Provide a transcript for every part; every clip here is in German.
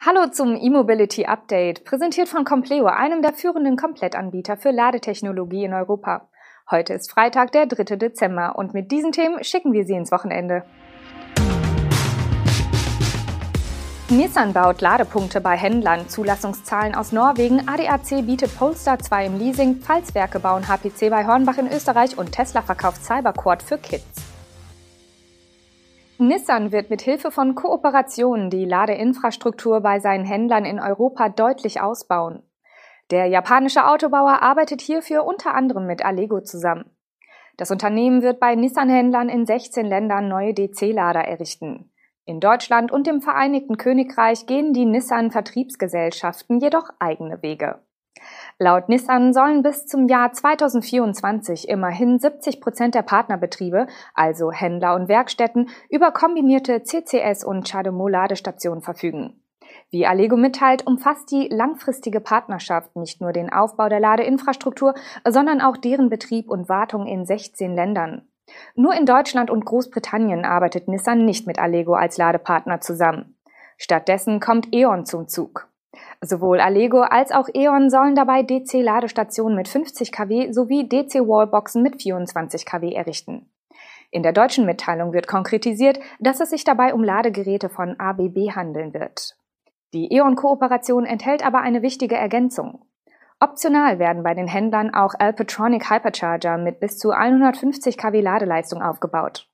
Hallo zum E-Mobility Update, präsentiert von Compleo, einem der führenden Komplettanbieter für Ladetechnologie in Europa. Heute ist Freitag, der 3. Dezember und mit diesen Themen schicken wir Sie ins Wochenende. Nissan baut Ladepunkte bei Händlern, Zulassungszahlen aus Norwegen, ADAC bietet Polestar 2 im Leasing, Pfalzwerke bauen HPC bei Hornbach in Österreich und Tesla verkauft Cyberquad für Kids. Nissan wird mit Hilfe von Kooperationen die Ladeinfrastruktur bei seinen Händlern in Europa deutlich ausbauen. Der japanische Autobauer arbeitet hierfür unter anderem mit Allego zusammen. Das Unternehmen wird bei Nissan-Händlern in 16 Ländern neue DC-Lader errichten. In Deutschland und dem Vereinigten Königreich gehen die Nissan-Vertriebsgesellschaften jedoch eigene Wege. Laut Nissan sollen bis zum Jahr 2024 immerhin 70 Prozent der Partnerbetriebe, also Händler und Werkstätten, über kombinierte CCS und CHAdeMO-Ladestationen verfügen. Wie Allego mitteilt, umfasst die langfristige Partnerschaft nicht nur den Aufbau der Ladeinfrastruktur, sondern auch deren Betrieb und Wartung in 16 Ländern. Nur in Deutschland und Großbritannien arbeitet Nissan nicht mit Allego als Ladepartner zusammen. Stattdessen kommt E.ON zum Zug. Sowohl Allego als auch E.ON sollen dabei DC-Ladestationen mit 50 kW sowie DC-Wallboxen mit 24 kW errichten. In der deutschen Mitteilung wird konkretisiert, dass es sich dabei um Ladegeräte von ABB handeln wird. Die E.ON-Kooperation enthält aber eine wichtige Ergänzung. Optional werden bei den Händlern auch Alpatronic Hypercharger mit bis zu 150 kW Ladeleistung aufgebaut.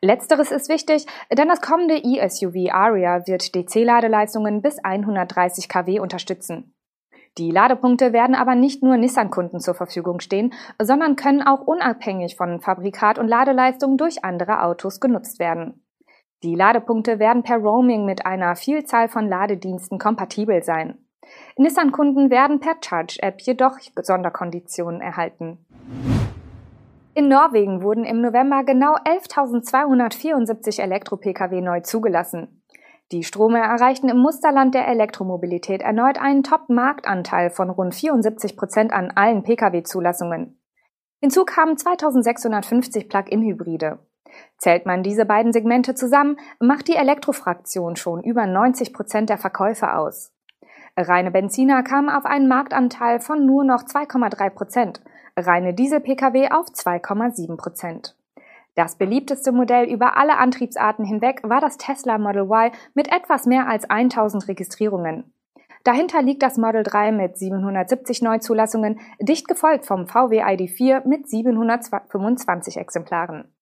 Letzteres ist wichtig, denn das kommende E-SUV Aria wird DC-Ladeleistungen bis 130 kW unterstützen. Die Ladepunkte werden aber nicht nur Nissan-Kunden zur Verfügung stehen, sondern können auch unabhängig von Fabrikat und Ladeleistung durch andere Autos genutzt werden. Die Ladepunkte werden per Roaming mit einer Vielzahl von Ladediensten kompatibel sein. Nissan-Kunden werden per Charge-App jedoch Sonderkonditionen erhalten. In Norwegen wurden im November genau 11.274 Elektro-Pkw neu zugelassen. Die Strome erreichten im Musterland der Elektromobilität erneut einen Top-Marktanteil von rund 74 Prozent an allen Pkw-Zulassungen. Hinzu kamen 2650 Plug-in-Hybride. Zählt man diese beiden Segmente zusammen, macht die Elektrofraktion schon über 90 Prozent der Verkäufe aus. Reine Benziner kamen auf einen Marktanteil von nur noch 2,3 Prozent reine Diesel-Pkw auf 2,7 Prozent. Das beliebteste Modell über alle Antriebsarten hinweg war das Tesla Model Y mit etwas mehr als 1000 Registrierungen. Dahinter liegt das Model 3 mit 770 Neuzulassungen, dicht gefolgt vom VW ID4 mit 725 Exemplaren.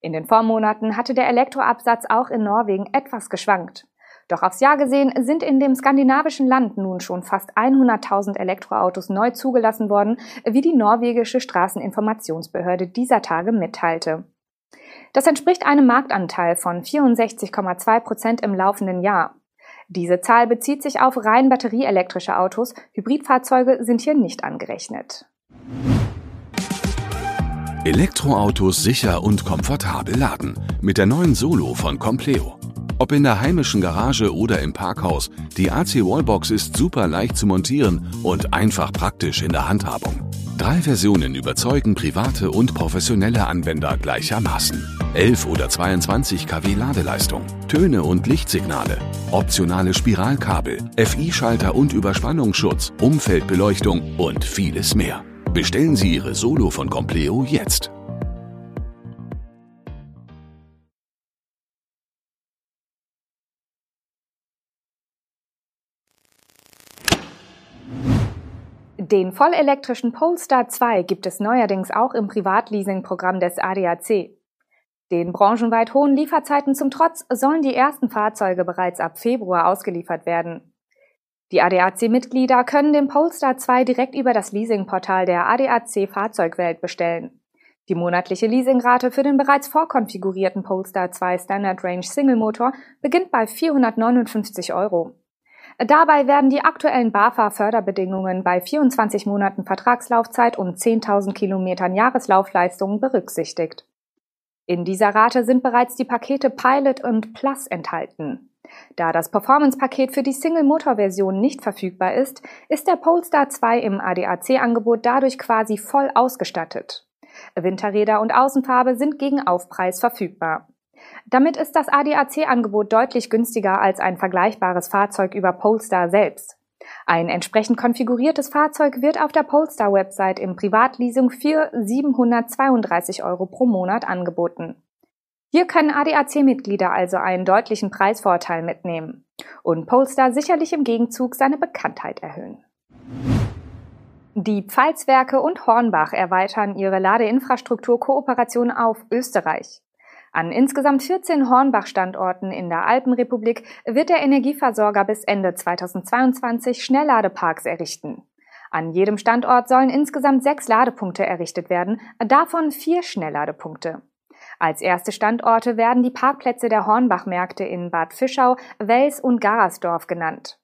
In den Vormonaten hatte der Elektroabsatz auch in Norwegen etwas geschwankt. Doch aufs Jahr gesehen sind in dem skandinavischen Land nun schon fast 100.000 Elektroautos neu zugelassen worden, wie die norwegische Straßeninformationsbehörde dieser Tage mitteilte. Das entspricht einem Marktanteil von 64,2 Prozent im laufenden Jahr. Diese Zahl bezieht sich auf rein batterieelektrische Autos, Hybridfahrzeuge sind hier nicht angerechnet. Elektroautos sicher und komfortabel laden mit der neuen Solo von Compleo. Ob in der heimischen Garage oder im Parkhaus, die AC Wallbox ist super leicht zu montieren und einfach praktisch in der Handhabung. Drei Versionen überzeugen private und professionelle Anwender gleichermaßen. 11 oder 22 kW Ladeleistung, Töne und Lichtsignale, optionale Spiralkabel, FI-Schalter und Überspannungsschutz, Umfeldbeleuchtung und vieles mehr. Bestellen Sie Ihre Solo von Compleo jetzt. Den vollelektrischen Polestar 2 gibt es neuerdings auch im Privatleasing-Programm des ADAC. Den branchenweit hohen Lieferzeiten zum Trotz sollen die ersten Fahrzeuge bereits ab Februar ausgeliefert werden. Die ADAC-Mitglieder können den Polestar 2 direkt über das Leasingportal der ADAC Fahrzeugwelt bestellen. Die monatliche Leasingrate für den bereits vorkonfigurierten Polestar 2 Standard Range Single Motor beginnt bei 459 Euro. Dabei werden die aktuellen BAFA-Förderbedingungen bei 24 Monaten Vertragslaufzeit und 10.000 Kilometern Jahreslaufleistung berücksichtigt. In dieser Rate sind bereits die Pakete Pilot und Plus enthalten. Da das Performance-Paket für die Single-Motor-Version nicht verfügbar ist, ist der Polestar 2 im ADAC-Angebot dadurch quasi voll ausgestattet. Winterräder und Außenfarbe sind gegen Aufpreis verfügbar. Damit ist das ADAC-Angebot deutlich günstiger als ein vergleichbares Fahrzeug über Polestar selbst. Ein entsprechend konfiguriertes Fahrzeug wird auf der Polestar-Website im Privatleasing für 732 Euro pro Monat angeboten. Hier können ADAC-Mitglieder also einen deutlichen Preisvorteil mitnehmen und Polestar sicherlich im Gegenzug seine Bekanntheit erhöhen. Die Pfalzwerke und Hornbach erweitern ihre Ladeinfrastruktur-Kooperation auf Österreich. An insgesamt 14 Hornbach-Standorten in der Alpenrepublik wird der Energieversorger bis Ende 2022 Schnellladeparks errichten. An jedem Standort sollen insgesamt sechs Ladepunkte errichtet werden, davon vier Schnellladepunkte. Als erste Standorte werden die Parkplätze der Hornbach-Märkte in Bad Fischau, Wels und Garersdorf genannt.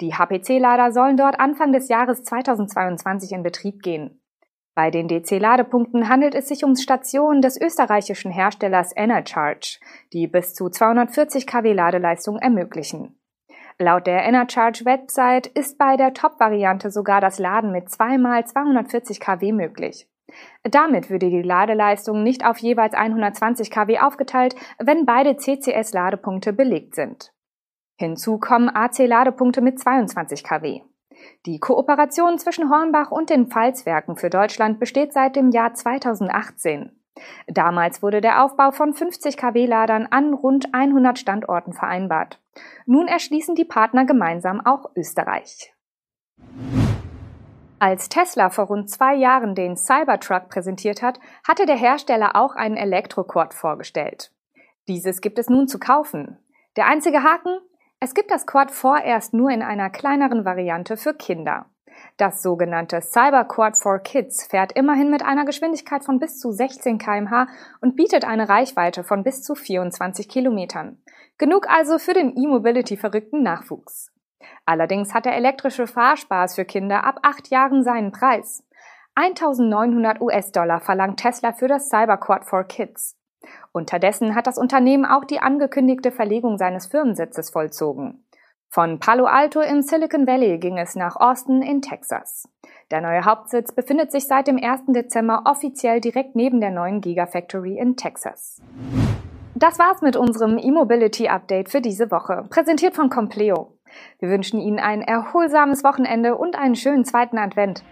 Die HPC-Lader sollen dort Anfang des Jahres 2022 in Betrieb gehen. Bei den DC-Ladepunkten handelt es sich um Stationen des österreichischen Herstellers Enercharge, die bis zu 240 kW Ladeleistung ermöglichen. Laut der Enercharge-Website ist bei der Top-Variante sogar das Laden mit 2 x 240 kW möglich. Damit würde die Ladeleistung nicht auf jeweils 120 kW aufgeteilt, wenn beide CCS-Ladepunkte belegt sind. Hinzu kommen AC-Ladepunkte mit 22 kW. Die Kooperation zwischen Hornbach und den Pfalzwerken für Deutschland besteht seit dem Jahr 2018. Damals wurde der Aufbau von 50 kW-Ladern an rund 100 Standorten vereinbart. Nun erschließen die Partner gemeinsam auch Österreich. Als Tesla vor rund zwei Jahren den Cybertruck präsentiert hat, hatte der Hersteller auch einen Elektroquad vorgestellt. Dieses gibt es nun zu kaufen. Der einzige Haken? Es gibt das Quad vorerst nur in einer kleineren Variante für Kinder. Das sogenannte Cyberquad for Kids fährt immerhin mit einer Geschwindigkeit von bis zu 16 kmh und bietet eine Reichweite von bis zu 24 Kilometern. Genug also für den E-Mobility-verrückten Nachwuchs. Allerdings hat der elektrische Fahrspaß für Kinder ab acht Jahren seinen Preis. 1900 US-Dollar verlangt Tesla für das Cyberquad for Kids. Unterdessen hat das Unternehmen auch die angekündigte Verlegung seines Firmensitzes vollzogen. Von Palo Alto im Silicon Valley ging es nach Austin in Texas. Der neue Hauptsitz befindet sich seit dem 1. Dezember offiziell direkt neben der neuen Gigafactory in Texas. Das war's mit unserem E-Mobility Update für diese Woche, präsentiert von Compleo. Wir wünschen Ihnen ein erholsames Wochenende und einen schönen zweiten Advent.